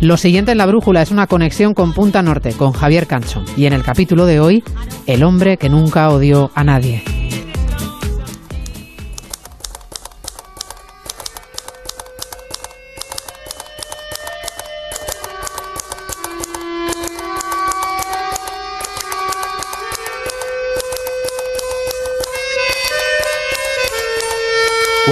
Lo siguiente en la brújula es una conexión con Punta Norte, con Javier Cancho. Y en el capítulo de hoy, el hombre que nunca odió a nadie.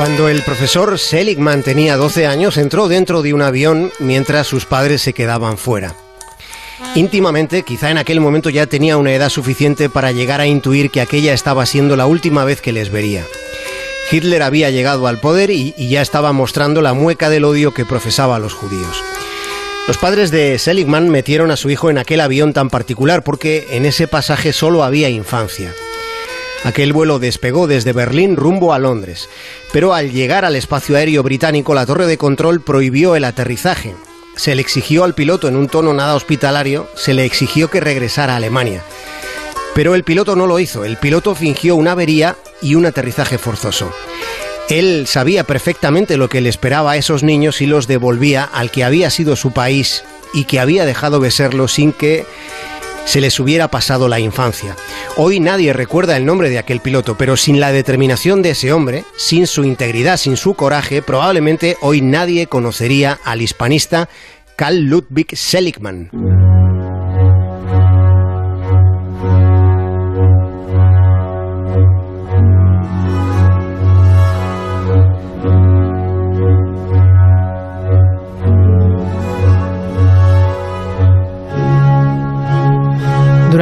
Cuando el profesor Seligman tenía 12 años, entró dentro de un avión mientras sus padres se quedaban fuera. Íntimamente, quizá en aquel momento ya tenía una edad suficiente para llegar a intuir que aquella estaba siendo la última vez que les vería. Hitler había llegado al poder y, y ya estaba mostrando la mueca del odio que profesaba a los judíos. Los padres de Seligman metieron a su hijo en aquel avión tan particular porque en ese pasaje solo había infancia. Aquel vuelo despegó desde Berlín rumbo a Londres, pero al llegar al espacio aéreo británico la torre de control prohibió el aterrizaje. Se le exigió al piloto en un tono nada hospitalario, se le exigió que regresara a Alemania. Pero el piloto no lo hizo, el piloto fingió una avería y un aterrizaje forzoso. Él sabía perfectamente lo que le esperaba a esos niños y los devolvía al que había sido su país y que había dejado de sin que se les hubiera pasado la infancia. Hoy nadie recuerda el nombre de aquel piloto, pero sin la determinación de ese hombre, sin su integridad, sin su coraje, probablemente hoy nadie conocería al hispanista Karl Ludwig Seligman.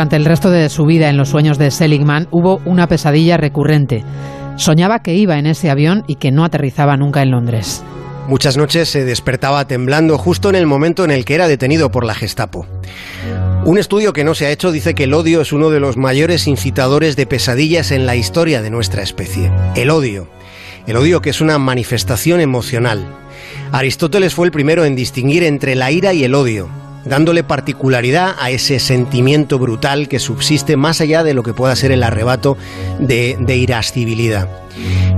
Durante el resto de su vida en los sueños de Seligman hubo una pesadilla recurrente. Soñaba que iba en ese avión y que no aterrizaba nunca en Londres. Muchas noches se despertaba temblando justo en el momento en el que era detenido por la Gestapo. Un estudio que no se ha hecho dice que el odio es uno de los mayores incitadores de pesadillas en la historia de nuestra especie. El odio. El odio que es una manifestación emocional. Aristóteles fue el primero en distinguir entre la ira y el odio, dándole particularidad a ese sentimiento brutal que subsiste más allá de lo que pueda ser el arrebato de, irascibilidad.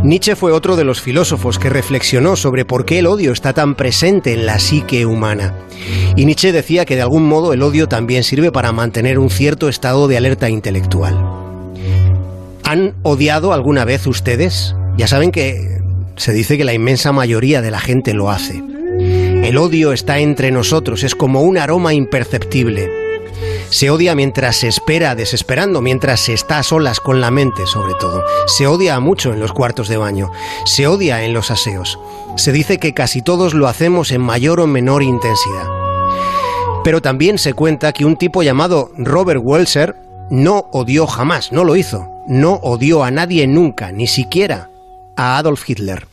Nietzsche fue otro de los filósofos que reflexionó sobre por qué el odio está tan presente en la psique humana. Y Nietzsche decía que de algún modo el odio también sirve para mantener un cierto estado de alerta intelectual. ¿Han odiado alguna vez ustedes? Ya saben que se dice que la inmensa mayoría de la gente lo hace. El odio está entre nosotros, es como un aroma imperceptible. Se odia mientras se espera, desesperando, mientras se está a solas con la mente, sobre todo. Se odia mucho en los cuartos de baño. Se odia en los aseos. Se dice que casi todos lo hacemos en mayor o menor intensidad. Pero también se cuenta que un tipo llamado Robert Welser no odió jamás, no lo hizo. No odió a nadie nunca, ni siquiera a Adolf Hitler.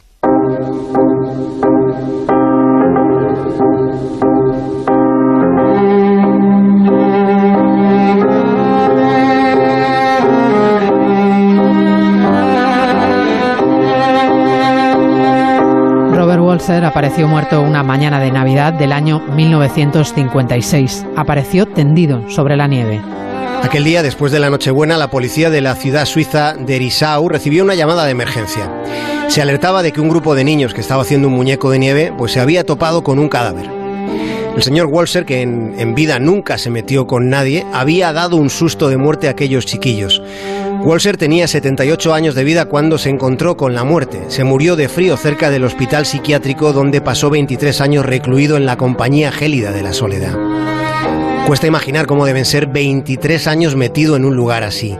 Walser apareció muerto una mañana de Navidad del año 1956. Apareció tendido sobre la nieve. Aquel día, después de la Nochebuena, la policía de la ciudad suiza de Erisau recibió una llamada de emergencia. Se alertaba de que un grupo de niños que estaba haciendo un muñeco de nieve pues se había topado con un cadáver. El señor Walser, que en, en, vida nunca se metió con nadie, había dado un susto de muerte a aquellos chiquillos. Walser tenía 78 años de vida cuando se encontró con la muerte. Se murió de frío cerca del hospital psiquiátrico donde pasó 23 años recluido en la compañía gélida de la soledad. Cuesta imaginar cómo deben ser 23 años metido en un lugar así,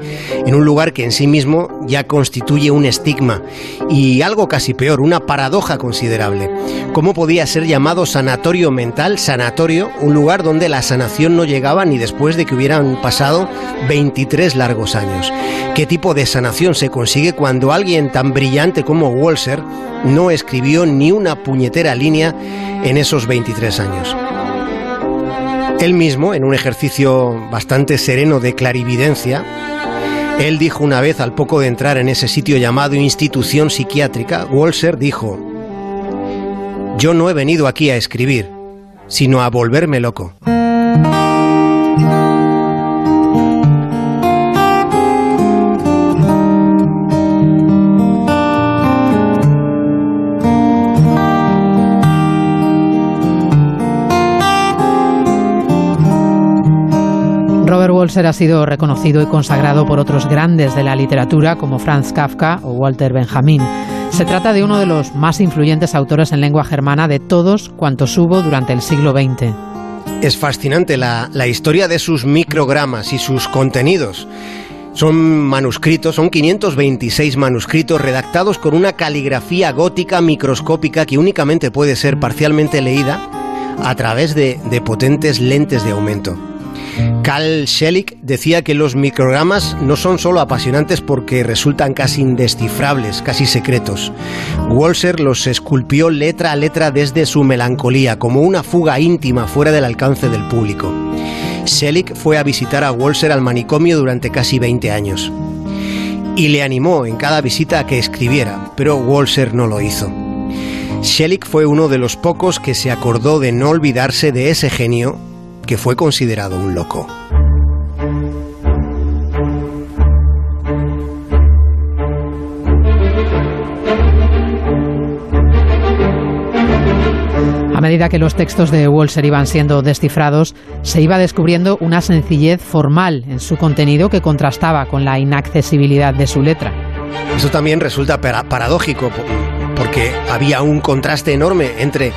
en un lugar que en sí mismo ya constituye un estigma y algo casi peor, una paradoja considerable. ¿Cómo podía ser llamado sanatorio mental, sanatorio, un lugar donde la sanación no llegaba ni después de que hubieran pasado 23 largos años? ¿Qué tipo de sanación se consigue cuando alguien tan brillante como Walser no escribió ni una puñetera línea en esos 23 años? Él mismo, en un ejercicio bastante sereno de clarividencia, él dijo una vez al poco de entrar en ese sitio llamado institución psiquiátrica, Walser dijo, yo no he venido aquí a escribir, sino a volverme loco. Walser ha sido reconocido y consagrado por otros grandes de la literatura como Franz Kafka o Walter Benjamin. Se trata de uno de los más influyentes autores en lengua germana de todos cuantos hubo durante el siglo XX. Es fascinante la, historia de sus microgramas y sus contenidos. Son manuscritos, son 526 manuscritos redactados con una caligrafía gótica microscópica que únicamente puede ser parcialmente leída a través de, de potentes lentes de aumento. Carl Schelick decía que los microgramas no son solo apasionantes porque resultan casi indescifrables, casi secretos. Walser los esculpió letra a letra desde su melancolía, como una fuga íntima fuera del alcance del público. Schelick fue a visitar a Walser al manicomio durante casi 20 años. Y le animó en cada visita a que escribiera, pero Walser no lo hizo. Schelick fue uno de los pocos que se acordó de no olvidarse de ese genio que fue considerado un loco. A medida que los textos de Walser iban siendo descifrados, se iba descubriendo una sencillez formal en su contenido que contrastaba con la inaccesibilidad de su letra. Eso también resulta paradójico porque había un contraste enorme entre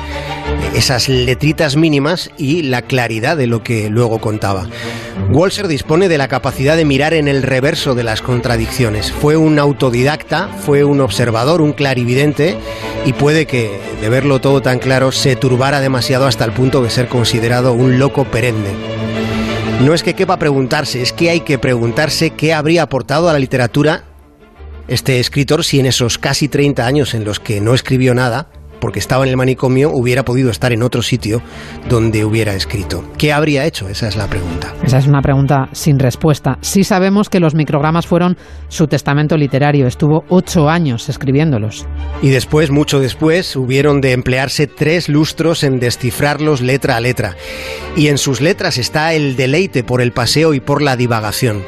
esas letritas mínimas y la claridad de lo que luego contaba. Walser dispone de la capacidad de mirar en el reverso de las contradicciones. Fue un autodidacta, fue un observador, un clarividente y puede que, de verlo todo tan claro, se turbara demasiado hasta el punto de ser considerado un loco perenne. No es que quepa preguntarse, es que hay que preguntarse qué habría aportado a la literatura este escritor si en esos casi 30 años en los que no escribió nada, porque estaba en el manicomio, hubiera podido estar en otro sitio donde hubiera escrito. ¿Qué habría hecho? Esa es la pregunta. Esa es una pregunta sin respuesta. Sí sabemos que los microgramas fueron su testamento literario. Estuvo ocho años escribiéndolos. Y después, mucho después, hubieron de emplearse tres lustros en descifrarlos letra a letra. Y en sus letras está el deleite por el paseo y por la divagación.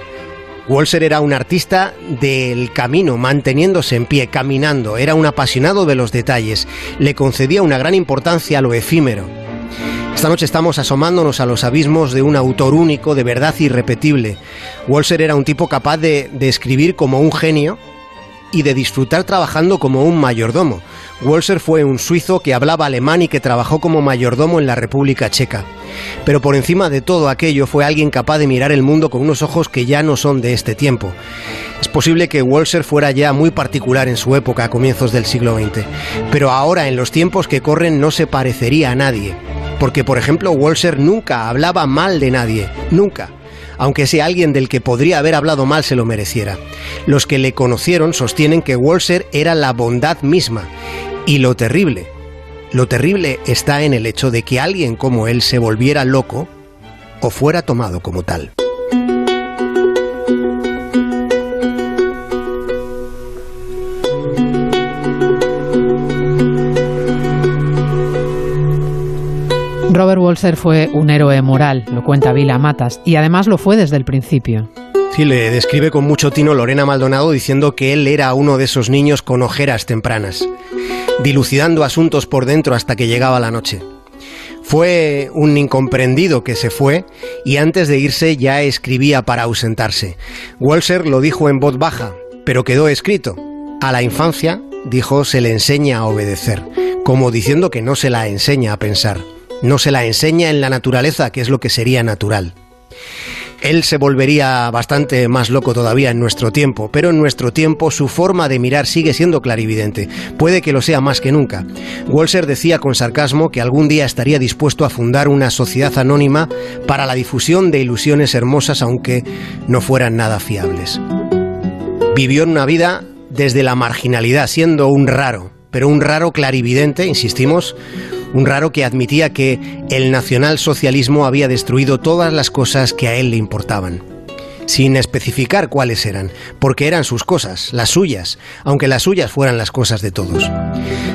Walser era un artista del camino, manteniéndose en pie, caminando, era un apasionado de los detalles, le concedía una gran importancia a lo efímero. Esta noche estamos asomándonos a los abismos de un autor único, de verdad irrepetible. Walser era un tipo capaz de, de escribir como un genio y de disfrutar trabajando como un mayordomo. Walser fue un suizo que hablaba alemán y que trabajó como mayordomo en la República Checa. Pero por encima de todo aquello fue alguien capaz de mirar el mundo con unos ojos que ya no son de este tiempo. Es posible que Walser fuera ya muy particular en su época a comienzos del siglo XX, pero ahora en los tiempos que corren no se parecería a nadie. Porque, por ejemplo, Walser nunca hablaba mal de nadie, nunca aunque sea alguien del que podría haber hablado mal se lo mereciera. Los que le conocieron sostienen que Walser era la bondad misma. Y lo terrible, lo terrible está en el hecho de que alguien como él se volviera loco o fuera tomado como tal. Robert Walser fue un héroe moral, lo cuenta Vila Matas, y además lo fue desde el principio. Sí, le describe con mucho tino Lorena Maldonado diciendo que él era uno de esos niños con ojeras tempranas dilucidando asuntos por dentro hasta que llegaba la noche. Fue un incomprendido que se fue y antes de irse ya escribía para ausentarse. Walser lo dijo en voz baja, pero quedó escrito. A la infancia, dijo, se le enseña a obedecer, como diciendo que no se la enseña a pensar. No se la enseña en la naturaleza, que es lo que sería natural. Él se volvería bastante más loco todavía en nuestro tiempo, pero en nuestro tiempo su forma de mirar sigue siendo clarividente. Puede que lo sea más que nunca. Walser decía con sarcasmo que algún día estaría dispuesto a fundar una sociedad anónima para la difusión de ilusiones hermosas aunque no fueran nada fiables. Vivió en una vida desde la marginalidad, siendo un raro, pero un raro clarividente, insistimos, Un raro que admitía que el nacionalsocialismo había destruido todas las cosas que a él le importaban sin especificar cuáles eran, porque eran sus cosas, las suyas, aunque las suyas fueran las cosas de todos.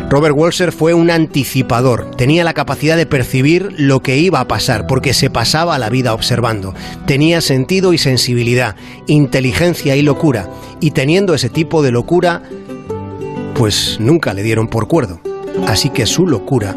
Robert Walser fue un anticipador, tenía la capacidad de percibir lo que iba a pasar, porque se pasaba la vida observando, tenía sentido y sensibilidad, inteligencia y locura, y teniendo ese tipo de locura, pues nunca le dieron por cuerdo, así que su locura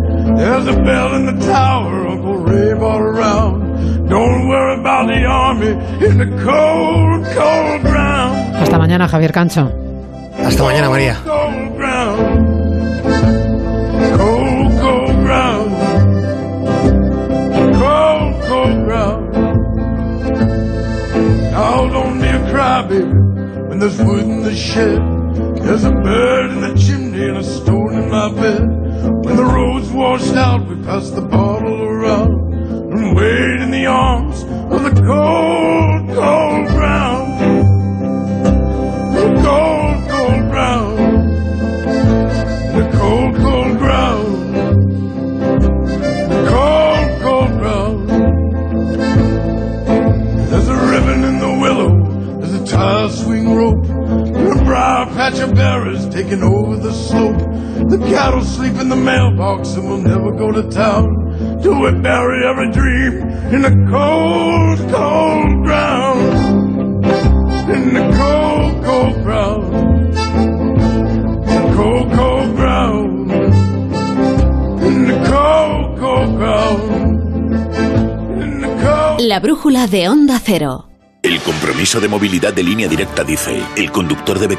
There's a bell in the tower, Uncle Ray all around. Don't worry about the army in the cold, cold ground. Hasta mañana, Javier Cancho. Hasta mañana, María. Cold ground. Cold, cold ground. Cold, cold ground. I'll only cry, baby, when there's wood in the shed. There's a bird in the chimney and a stone in my bed. When the road's washed out, we pass the bottle around and wait in the arms mailbox and we'll never go to town. till we bury every dream in the cold, cold ground. In the cold, cold ground. The cold, cold ground. In the cold, cold ground. La brújula de Onda Cero. El compromiso de movilidad de línea directa dice, el conductor debe